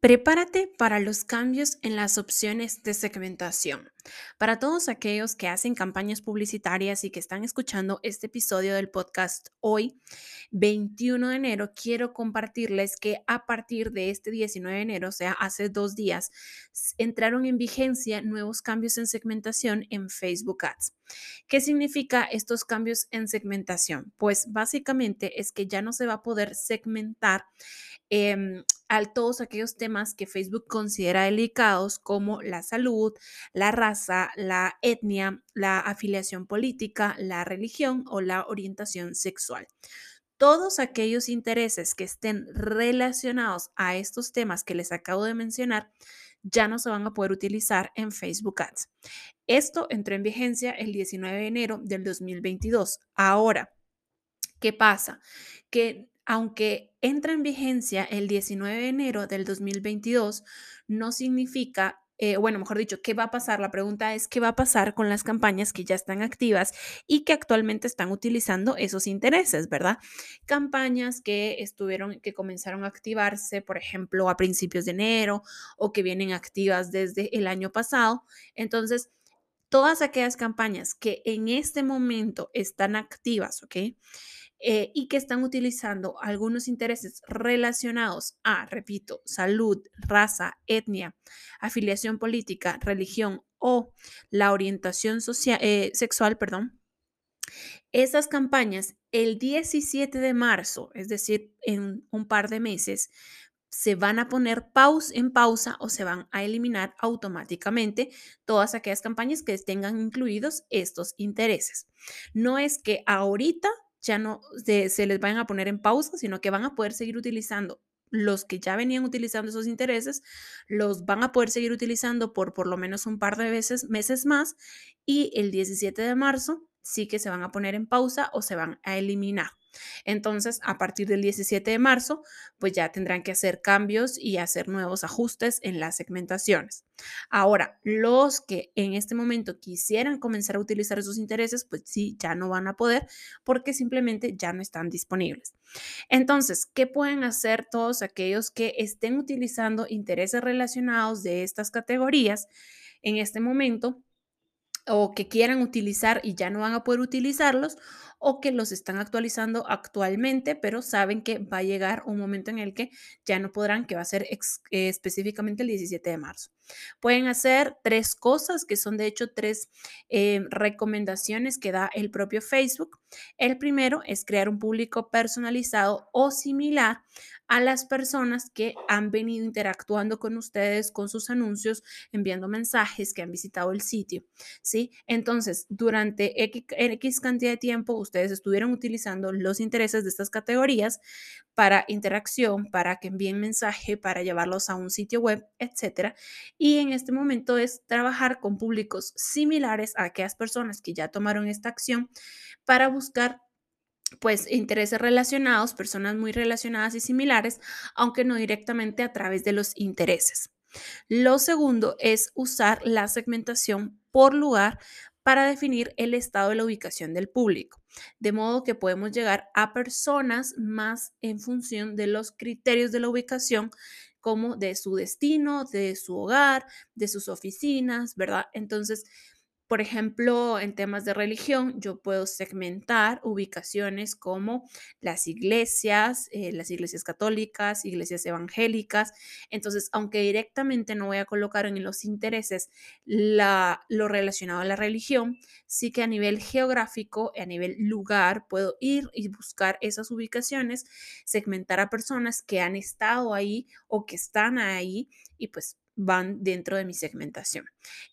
Prepárate para los cambios en las opciones de segmentación. Para todos aquellos que hacen campañas publicitarias y que están escuchando este episodio del podcast hoy, 21 de enero, quiero compartirles que a partir de este 19 de enero, o sea, hace dos días, entraron en vigencia nuevos cambios en segmentación en Facebook Ads. ¿Qué significa estos cambios en segmentación? Pues básicamente es que ya no se va a poder segmentar eh, a todos aquellos temas que Facebook considera delicados como la salud, la raza, la etnia, la afiliación política, la religión o la orientación sexual. Todos aquellos intereses que estén relacionados a estos temas que les acabo de mencionar ya no se van a poder utilizar en Facebook Ads. Esto entró en vigencia el 19 de enero del 2022. Ahora, ¿qué pasa? Que aunque entra en vigencia el 19 de enero del 2022, no significa eh, bueno, mejor dicho, ¿qué va a pasar? La pregunta es, ¿qué va a pasar con las campañas que ya están activas y que actualmente están utilizando esos intereses, ¿verdad? Campañas que estuvieron, que comenzaron a activarse, por ejemplo, a principios de enero o que vienen activas desde el año pasado. Entonces, todas aquellas campañas que en este momento están activas, ¿ok? Eh, y que están utilizando algunos intereses relacionados a, repito, salud, raza, etnia, afiliación política, religión o la orientación eh, sexual, perdón, esas campañas el 17 de marzo, es decir, en un par de meses, se van a poner pausa en pausa o se van a eliminar automáticamente todas aquellas campañas que tengan incluidos estos intereses. No es que ahorita ya no se, les van a poner en pausa, sino que van a poder seguir utilizando los que ya venían utilizando esos intereses, los van a poder seguir utilizando por por lo menos un par de veces, meses más y el 17 de marzo sí que se van a poner en pausa o se van a eliminar. Entonces, a partir del 17 de marzo, pues ya tendrán que hacer cambios y hacer nuevos ajustes en las segmentaciones. Ahora, los que en este momento quisieran comenzar a utilizar esos intereses, pues sí, ya no van a poder porque simplemente ya no están disponibles. Entonces, ¿qué pueden hacer todos aquellos que estén utilizando intereses relacionados de estas categorías en este momento? O que quieran utilizar y ya no van a poder utilizarlos o que los están actualizando actualmente, pero saben que va a llegar un momento en el que ya no podrán, que va a ser eh, específicamente el 17 de marzo. Pueden hacer tres cosas, que son de hecho tres eh, recomendaciones que da el propio Facebook. El primero es crear un público personalizado o similar a las personas que han venido interactuando con ustedes, con sus anuncios, enviando mensajes, que han visitado el sitio, ¿sí? Entonces, durante X, cantidad de tiempo, ustedes estuvieron utilizando los intereses de estas categorías para interacción, para que envíen mensaje, para llevarlos a un sitio web, etcétera. Y en este momento es trabajar con públicos similares a aquellas personas que ya tomaron esta acción para buscar pues intereses relacionados, personas muy relacionadas y similares, aunque no directamente a través de los intereses. Lo segundo es usar la segmentación por lugar para definir el estado de la ubicación del público, de modo que podemos llegar a personas más en función de los criterios de la ubicación como de su destino, de su hogar, de sus oficinas, ¿verdad? Entonces, por ejemplo, en temas de religión, yo puedo segmentar ubicaciones como las iglesias, eh, las iglesias católicas, iglesias evangélicas. Entonces, aunque directamente no voy a colocar en los intereses lo relacionado a la religión, sí que a nivel geográfico, a nivel lugar, puedo ir y buscar esas ubicaciones, segmentar a personas que han estado ahí o que están ahí y pues van dentro de mi segmentación.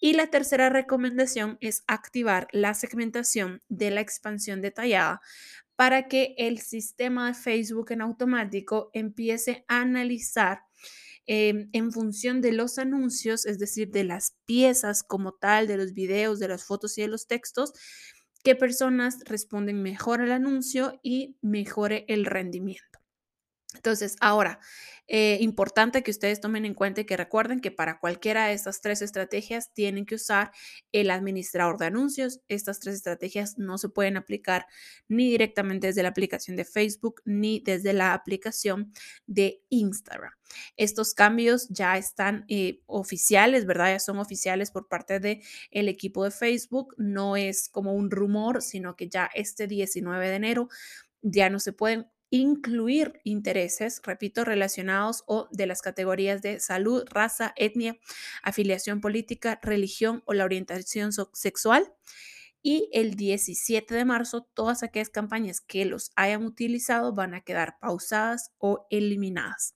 Y la tercera recomendación es activar la segmentación de la expansión detallada para que el sistema de Facebook en automático empiece a analizar em, en función de los anuncios, es decir, de las piezas como tal, de los videos, de las fotos y de los textos, qué personas responden mejor al anuncio y mejore el rendimiento. Entonces, ahora, eh, importante que ustedes tomen en cuenta y que recuerden que para cualquiera de estas tres estrategias tienen que usar el administrador de anuncios. Estas tres estrategias no se pueden aplicar ni directamente desde la aplicación de Facebook ni desde la aplicación de Instagram. Estos cambios ya están eh, oficiales, ¿verdad? Ya son oficiales por parte del el equipo de Facebook. No es como un rumor, sino que ya este 19 de enero ya no se pueden incluir intereses, repito, relacionados o de las categorías de salud, raza, etnia, afiliación política, religión o la orientación sexual. Y el 17 de marzo, todas aquellas campañas que los hayan utilizado van a quedar pausadas o eliminadas.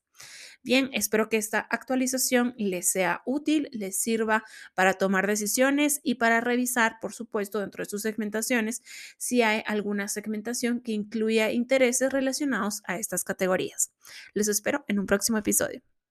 Bien, espero que esta actualización les sea útil, les sirva para tomar decisiones y para revisar, por supuesto, dentro de sus segmentaciones, si hay alguna segmentación que incluya intereses relacionados a estas categorías. Les espero en un próximo episodio.